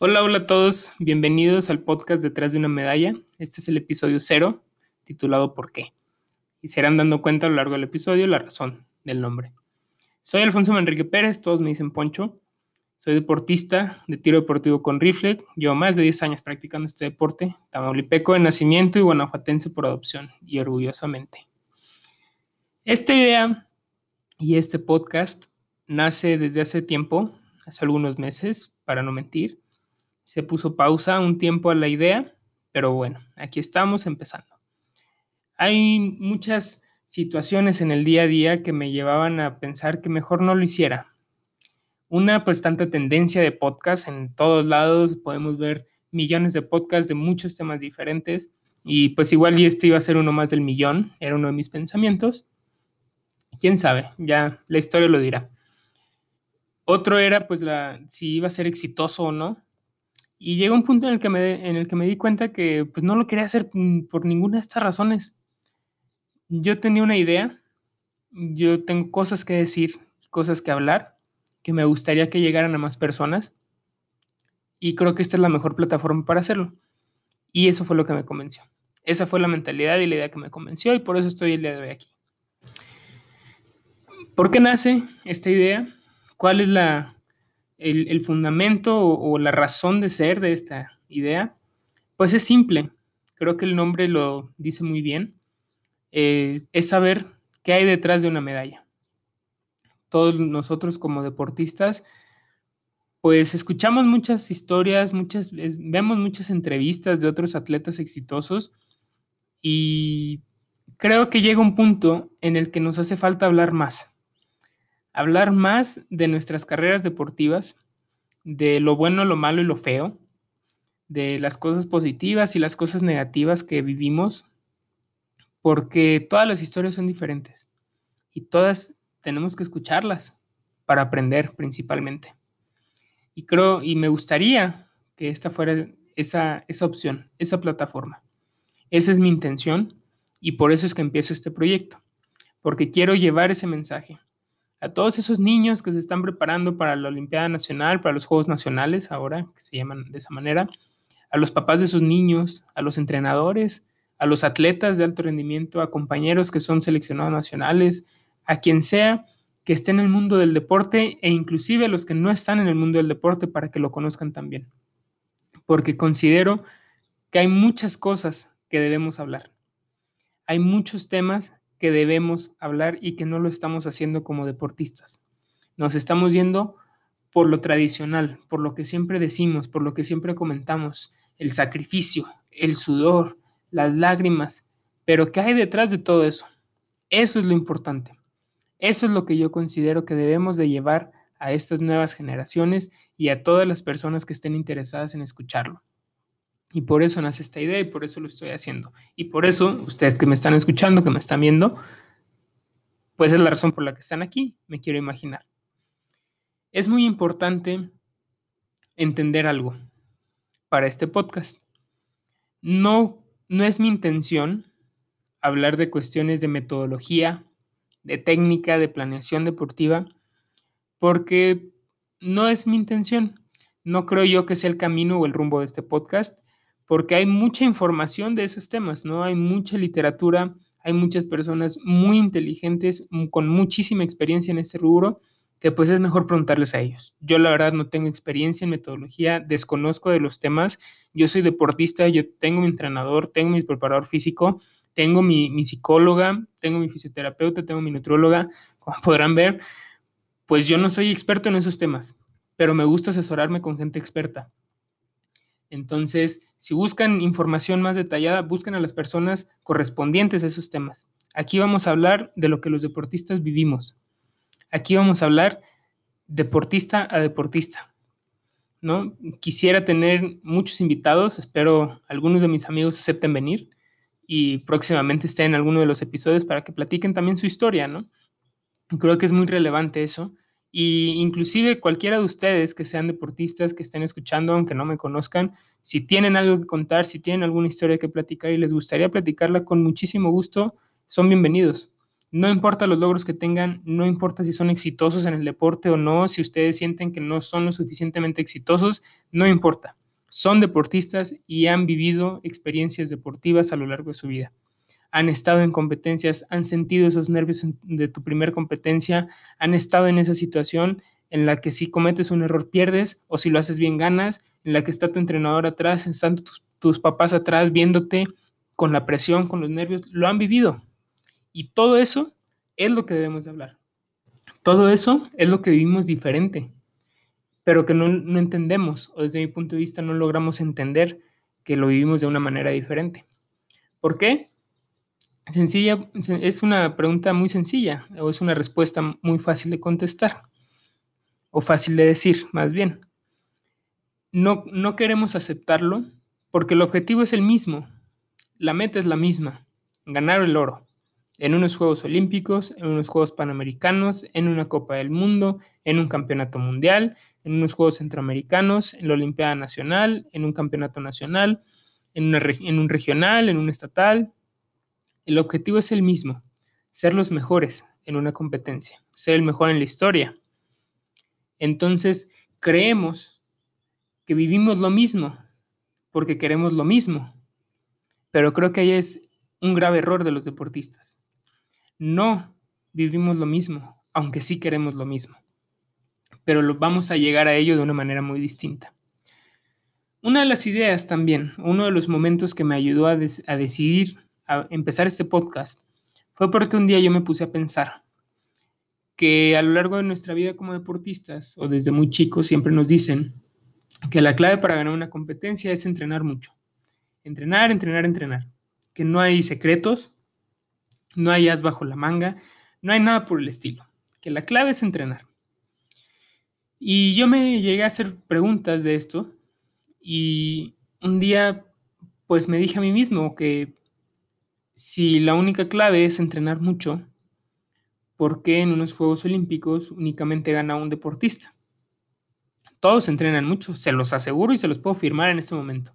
Hola, hola a todos, bienvenidos al podcast Detrás de una medalla. Este es el episodio cero, titulado ¿Por qué? Y se irán dando cuenta a lo largo del episodio la razón del nombre. Soy Alfonso Manrique Pérez, todos me dicen Poncho. Soy deportista de tiro deportivo con rifle. Llevo más de 10 años practicando este deporte, tamaulipeco de nacimiento y guanajuatense por adopción, y orgullosamente. Esta idea y este podcast nace desde hace tiempo, hace algunos meses, para no mentir se puso pausa un tiempo a la idea, pero bueno, aquí estamos empezando. Hay muchas situaciones en el día a día que me llevaban a pensar que mejor no lo hiciera. Una, pues tanta tendencia de podcast en todos lados, podemos ver millones de podcasts de muchos temas diferentes y pues igual y este iba a ser uno más del millón, era uno de mis pensamientos. Quién sabe, ya la historia lo dirá. Otro era pues la si iba a ser exitoso o no. Y llegó un punto en el que me, en el que me di cuenta que pues, no lo quería hacer mm, por ninguna de estas razones. Yo tenía una idea, yo tengo cosas que decir, cosas que hablar, que me gustaría que llegaran a más personas. Y creo que esta es la mejor plataforma para hacerlo. Y eso fue lo que me convenció. Esa fue la mentalidad y la idea que me convenció y por eso estoy el día de hoy aquí. ¿Por qué nace esta idea? ¿Cuál es la, el, fundamento o, la razón de ser de esta idea, pues es simple. Creo que el nombre lo dice muy bien. es saber qué hay detrás de una medalla. Todos nosotros como deportistas, pues escuchamos muchas historias, muchas, vemos muchas entrevistas de otros atletas exitosos y creo que llega un punto en el que nos hace falta hablar más hablar más de nuestras carreras deportivas, de lo bueno, lo malo y lo feo, de las cosas positivas y las cosas negativas que vivimos, porque todas las historias son diferentes y todas tenemos que escucharlas para aprender principalmente. Y creo, y me gustaría que esta fuera esa, esa opción, esa plataforma. Esa es mi intención y por eso es que empiezo este proyecto, porque quiero llevar ese mensaje a todos esos niños que se están preparando para la Olimpiada Nacional, para los Juegos Nacionales ahora, que se llaman de esa manera, a los papás de esos niños, a los entrenadores, a los atletas de alto rendimiento, a compañeros que son seleccionados nacionales, a quien sea que esté en el mundo del deporte e inclusive a los que no están en el mundo del deporte para que lo conozcan también. Porque considero que hay muchas cosas que debemos hablar. Hay muchos temas que debemos hablar y que no lo estamos haciendo como deportistas. Nos estamos yendo por lo tradicional, por lo que siempre decimos, por lo que siempre comentamos, el sacrificio, el sudor, las lágrimas, pero ¿qué hay detrás de todo eso? Eso es lo importante. Eso es lo que yo considero que debemos de llevar a estas nuevas generaciones y a todas las personas que estén interesadas en escucharlo. Y por eso nace esta idea y por eso lo estoy haciendo. Y por eso, ustedes que me están escuchando, que me están viendo, pues es la razón por la que están aquí, me quiero imaginar. Es muy importante entender algo para este podcast. No, no es mi intención hablar de cuestiones de metodología, de técnica, de planeación deportiva, porque no es mi intención. No creo yo que sea el camino o el rumbo de este podcast porque hay mucha información de esos temas, ¿no? Hay mucha literatura, hay muchas personas muy inteligentes, con muchísima experiencia en este rubro, que pues es mejor preguntarles a ellos. Yo la verdad no tengo experiencia en metodología, desconozco de los temas, yo soy deportista, yo tengo mi entrenador, tengo mi preparador físico, tengo mi, psicóloga, tengo mi fisioterapeuta, tengo mi nutróloga, como podrán ver, pues yo no soy experto en esos temas, pero me gusta asesorarme con gente experta. Entonces, si buscan información más detallada, busquen a las personas correspondientes a esos temas. Aquí vamos a hablar de lo que los deportistas vivimos. Aquí vamos a hablar deportista a deportista. ¿no? Quisiera tener muchos invitados, espero algunos de mis amigos acepten venir y próximamente estén en alguno de los episodios para que platiquen también su historia, ¿no? Creo que es muy relevante eso y inclusive cualquiera de ustedes que sean deportistas, que estén escuchando, aunque no me conozcan, si tienen algo que contar, si tienen alguna historia que platicar y les gustaría platicarla con muchísimo gusto, son bienvenidos. No importa los logros que tengan, no importa si son exitosos en el deporte o no, si ustedes sienten que no son lo suficientemente exitosos, no importa. Son deportistas y han vivido experiencias deportivas a lo largo de su vida. Han estado en competencias, han sentido esos nervios de tu primer competencia, han estado en esa situación en la que si cometes un error pierdes o si lo haces bien ganas, en la que está tu entrenador atrás, están tus, papás atrás viéndote con la presión, con los nervios, lo han vivido. Y todo eso es lo que debemos de hablar. Todo eso es lo que vivimos diferente, pero que no, entendemos, o desde mi punto de vista no logramos entender que lo vivimos de una manera diferente. ¿Por qué? Sencilla, es una pregunta muy sencilla, o es una respuesta muy fácil de contestar, o fácil de decir, más bien. No, no queremos aceptarlo porque el objetivo es el mismo, la meta es la misma, ganar el oro en unos Juegos Olímpicos, en unos Juegos Panamericanos, en una Copa del Mundo, en un Campeonato Mundial, en unos Juegos Centroamericanos, en la Olimpiada Nacional, en un Campeonato Nacional, en, en un regional, en un estatal. El objetivo es el mismo, ser los mejores en una competencia, ser el mejor en la historia. Entonces, creemos que vivimos lo mismo porque queremos lo mismo, pero creo que ahí es un grave error de los deportistas. No vivimos lo mismo, aunque sí queremos lo mismo, pero lo, vamos a llegar a ello de una manera muy distinta. Una de las ideas también, uno de los momentos que me ayudó a, a decidir a empezar este podcast, fue porque un día yo me puse a pensar que a lo largo de nuestra vida como deportistas o desde muy chicos siempre nos dicen que la clave para ganar una competencia es entrenar mucho. Entrenar, entrenar, entrenar. Que no hay secretos, no hay as bajo la manga, no hay nada por el estilo, que la clave es entrenar. Y yo me llegué a hacer preguntas de esto y un día pues me dije a mí mismo que si la única clave es entrenar mucho, ¿por qué en unos Juegos Olímpicos únicamente gana un deportista? Todos entrenan mucho, se los aseguro y se los puedo firmar en este momento.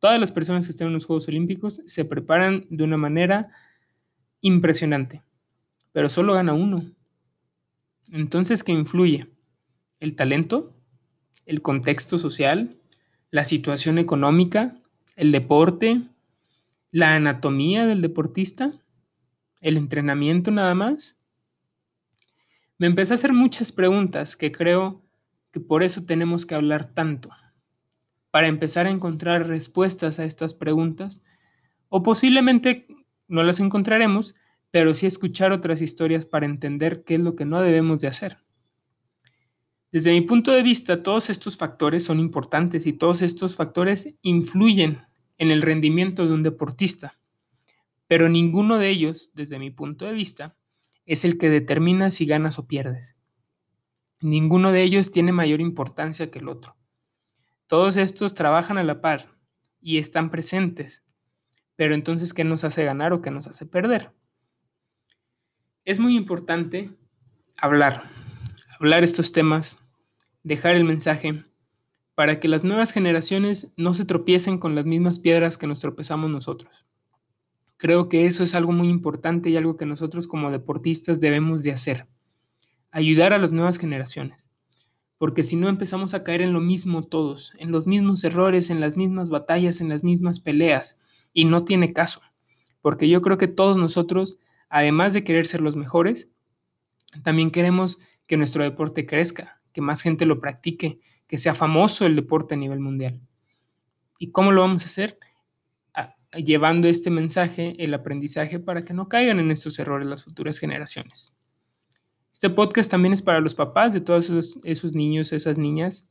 Todas las personas que están en los Juegos Olímpicos se preparan de una manera impresionante, pero solo gana uno. Entonces, ¿qué influye? ¿El talento? ¿El contexto social? ¿La situación económica? ¿El deporte? ¿La anatomía del deportista? ¿El entrenamiento nada más? Me empecé a hacer muchas preguntas que creo que por eso tenemos que hablar tanto, para empezar a encontrar respuestas a estas preguntas, o posiblemente no las encontraremos, pero sí escuchar otras historias para entender qué es lo que no debemos de hacer. Desde mi punto de vista, todos estos factores son importantes y todos estos factores influyen en el rendimiento de un deportista, pero ninguno de ellos, desde mi punto de vista, es el que determina si ganas o pierdes. Ninguno de ellos tiene mayor importancia que el otro. Todos estos trabajan a la par y están presentes, pero entonces, ¿qué nos hace ganar o qué nos hace perder? Es muy importante hablar, hablar estos temas, dejar el mensaje para que las nuevas generaciones no se tropiecen con las mismas piedras que nos tropezamos nosotros. Creo que eso es algo muy importante y algo que nosotros como deportistas debemos de hacer. Ayudar a las nuevas generaciones. Porque si no empezamos a caer en lo mismo todos, en los mismos errores, en las mismas batallas, en las mismas peleas, y no tiene caso, porque yo creo que todos nosotros, además de querer ser los mejores, también queremos que nuestro deporte crezca, que más gente lo practique, que sea famoso el deporte a nivel mundial. ¿Y cómo lo vamos a hacer? llevando este mensaje, el aprendizaje, para que no caigan en estos errores las futuras generaciones. Este podcast también es para los papás de todos esos, esos niños, esas niñas,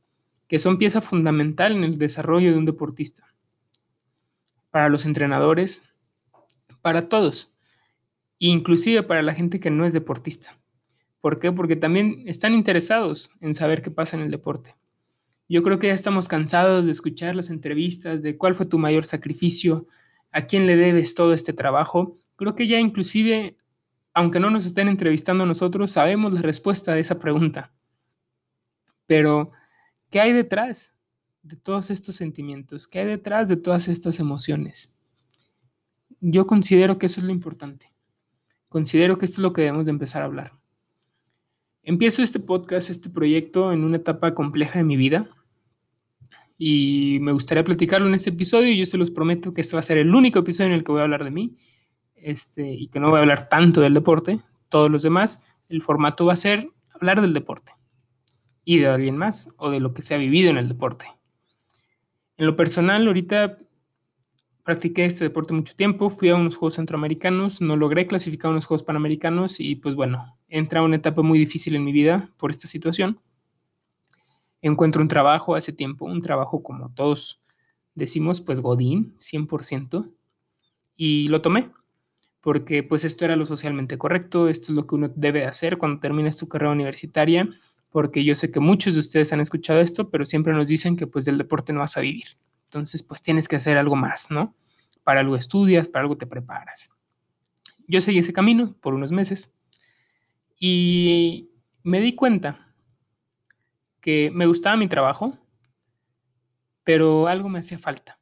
que son pieza fundamental en el desarrollo de un deportista para los entrenadores, para todos, inclusive para la gente que no es deportista. ¿Por qué? Porque también están interesados en saber qué pasa en el deporte. Yo creo que ya estamos cansados de escuchar las entrevistas de cuál fue tu mayor sacrificio, a quién le debes todo este trabajo. Creo que ya inclusive, aunque no nos estén entrevistando nosotros, sabemos la respuesta a esa pregunta. Pero, ¿qué hay detrás? de todos estos sentimientos? ¿Qué hay detrás de todas estas emociones? Yo considero que eso es lo importante. considero que esto es lo que debemos de empezar a hablar. Empiezo este podcast, este proyecto en una etapa compleja de mi vida y me gustaría platicarlo en este episodio y yo se los prometo que este va a ser el único episodio en el que voy a hablar de mí este, y que no voy a hablar tanto del deporte. Todos los demás, el formato va a ser hablar del deporte y de alguien más o de lo que se ha vivido en el deporte. En lo personal, ahorita practiqué este deporte mucho tiempo, fui a unos Juegos Centroamericanos, no logré clasificar a unos Juegos Panamericanos y pues bueno, entra una etapa muy difícil en mi vida por esta situación. Encuentro un trabajo hace tiempo, un trabajo como todos decimos, pues Godín, 100%, y lo tomé, porque pues esto era lo socialmente correcto, esto es lo que uno debe hacer cuando termines tu carrera universitaria, porque yo sé que muchos de ustedes han escuchado esto, pero siempre nos dicen que pues del deporte no vas a vivir. Entonces, pues tienes que hacer algo más, ¿no? Para algo estudias, para algo te preparas. Yo seguí ese camino por unos meses y me di cuenta que me gustaba mi trabajo, pero algo me hacía falta.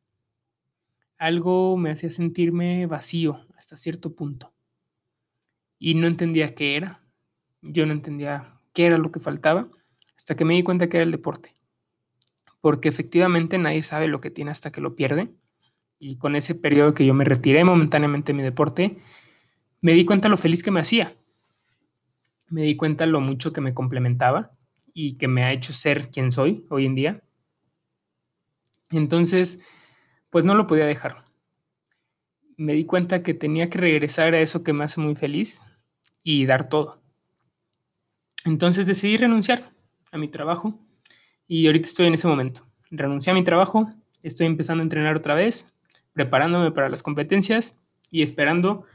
Algo me hacía sentirme vacío hasta cierto punto. Y no entendía qué era. Yo no entendía qué era lo que faltaba hasta que me di cuenta que era el deporte porque efectivamente nadie sabe lo que tiene hasta que lo pierde. Y con ese periodo que yo me retiré momentáneamente de mi deporte, me di cuenta lo feliz que me hacía. Me di cuenta lo mucho que me complementaba y que me ha hecho ser quien soy hoy en día. Entonces, pues no lo podía dejar. Me di cuenta que tenía que regresar a eso que me hace muy feliz y dar todo. Entonces decidí renunciar a mi trabajo y ahorita estoy en ese momento. Renuncié a mi trabajo, estoy empezando a entrenar otra vez, preparándome para las competencias y esperando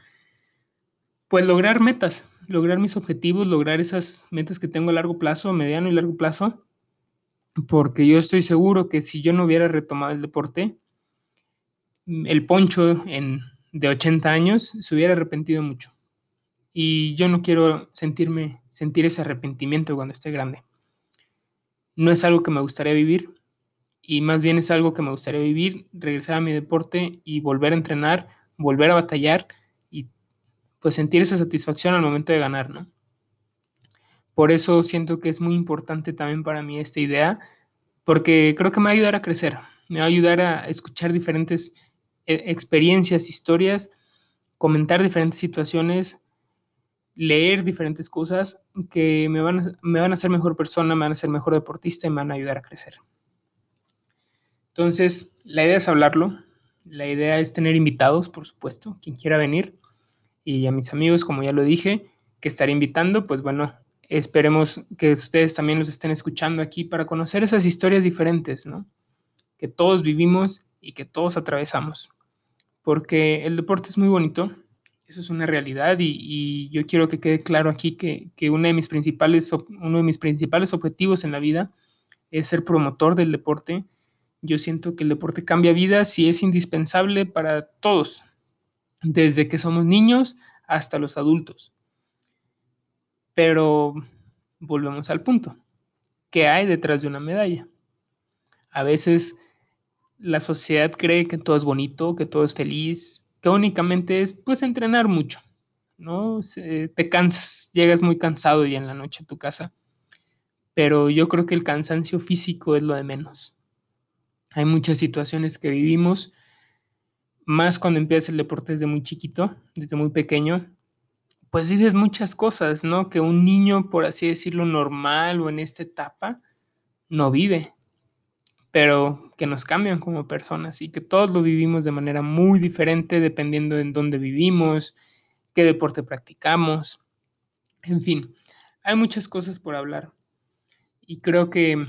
pues lograr metas, lograr mis objetivos, lograr esas metas que tengo a largo plazo, mediano y largo plazo, porque yo estoy seguro que si yo no hubiera retomado el deporte, el poncho en, de 80 años se hubiera arrepentido mucho. Y yo no quiero sentirme, sentir ese arrepentimiento cuando esté grande no es algo que me gustaría vivir y más bien es algo que me gustaría vivir, regresar a mi deporte y volver a entrenar, volver a batallar pues sentir esa satisfacción al momento de ganar, ¿no? Por eso siento que es muy importante también para mí esta idea, porque creo que me va a ayudar a crecer, me va a ayudar a escuchar diferentes eh, experiencias, historias, comentar diferentes situaciones leer diferentes cosas que me van, a, me van a hacer mejor persona, me van a hacer mejor deportista y me van a ayudar a crecer. Entonces, la idea es hablarlo, la idea es tener invitados, por supuesto, quien quiera venir. Y a mis amigos, como ya lo dije, que estaré invitando, pues bueno, esperemos que ustedes también los estén escuchando aquí para conocer esas historias diferentes, ¿no? Que todos vivimos y que todos atravesamos. Porque el deporte es muy bonito, eso es una realidad y, yo quiero que quede claro aquí que, uno, de mis principales, uno de mis principales objetivos en la vida es ser promotor del deporte. Yo siento que el deporte cambia vidas y es indispensable para todos, desde que somos niños hasta los adultos. Pero volvemos al punto. ¿Qué hay detrás de una medalla? A veces la sociedad cree que todo es bonito, que todo es feliz, que únicamente es pues entrenar mucho, ¿no? te cansas, llegas muy cansado ya en la noche a tu casa, pero yo creo que el cansancio físico es lo de menos. Hay muchas situaciones que vivimos, más cuando empiezas el deporte desde muy chiquito, desde muy pequeño, pues vives muchas cosas, ¿no? Que un niño, por así decirlo, normal o en esta etapa, no vive pero que nos cambian como personas y que todos lo vivimos de manera muy diferente dependiendo en dónde vivimos, qué deporte practicamos, en fin, hay muchas cosas por hablar y creo que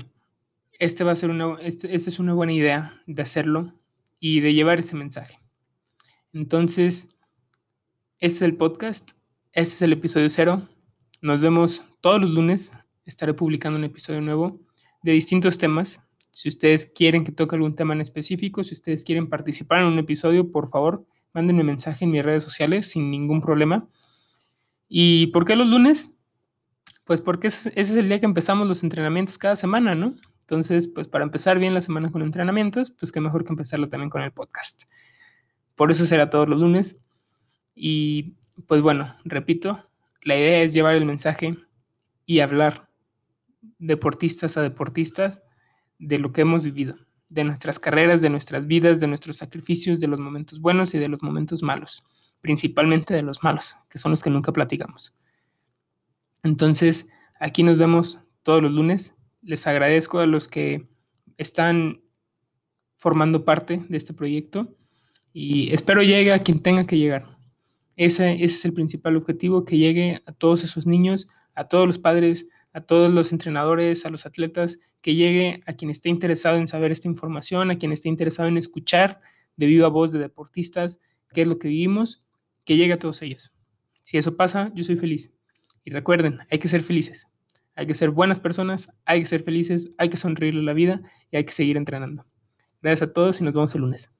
este va a ser una, este, esta es una buena idea de hacerlo y de llevar ese mensaje. Entonces, este es el podcast, este es el episodio cero. Nos vemos todos los lunes. Estaré publicando un episodio nuevo de distintos temas si ustedes quieren que toque algún tema en específico, si ustedes quieren participar en un episodio, por favor, mándenme mensaje en mis redes sociales sin ningún problema. ¿Y por qué los lunes? Pues porque ese es el día que empezamos los entrenamientos cada semana, ¿no? Entonces, pues para empezar bien la semana con entrenamientos, pues qué mejor que empezarlo también con el podcast. Por eso será todos los lunes. Y pues bueno, repito, la idea es llevar el mensaje y hablar deportistas a deportistas de lo que hemos vivido, de nuestras carreras, de nuestras vidas, de nuestros sacrificios, de los momentos buenos y de los momentos malos, principalmente de los malos, que son los que nunca platicamos. Entonces, aquí nos vemos todos los lunes. Les agradezco a los que están formando parte de este proyecto y espero llegue a quien tenga que llegar. Ese, es el principal objetivo, que llegue a todos esos niños, a todos los padres, a todos los entrenadores, a los atletas, que llegue a quien esté interesado en saber esta información, a quien esté interesado en escuchar de viva voz de deportistas qué es lo que vivimos, que llegue a todos ellos. Si eso pasa, yo soy feliz. Y recuerden, hay que ser felices. Hay que ser buenas personas, hay que ser felices, hay que sonreírle la vida y hay que seguir entrenando. Gracias a todos y nos vemos el lunes.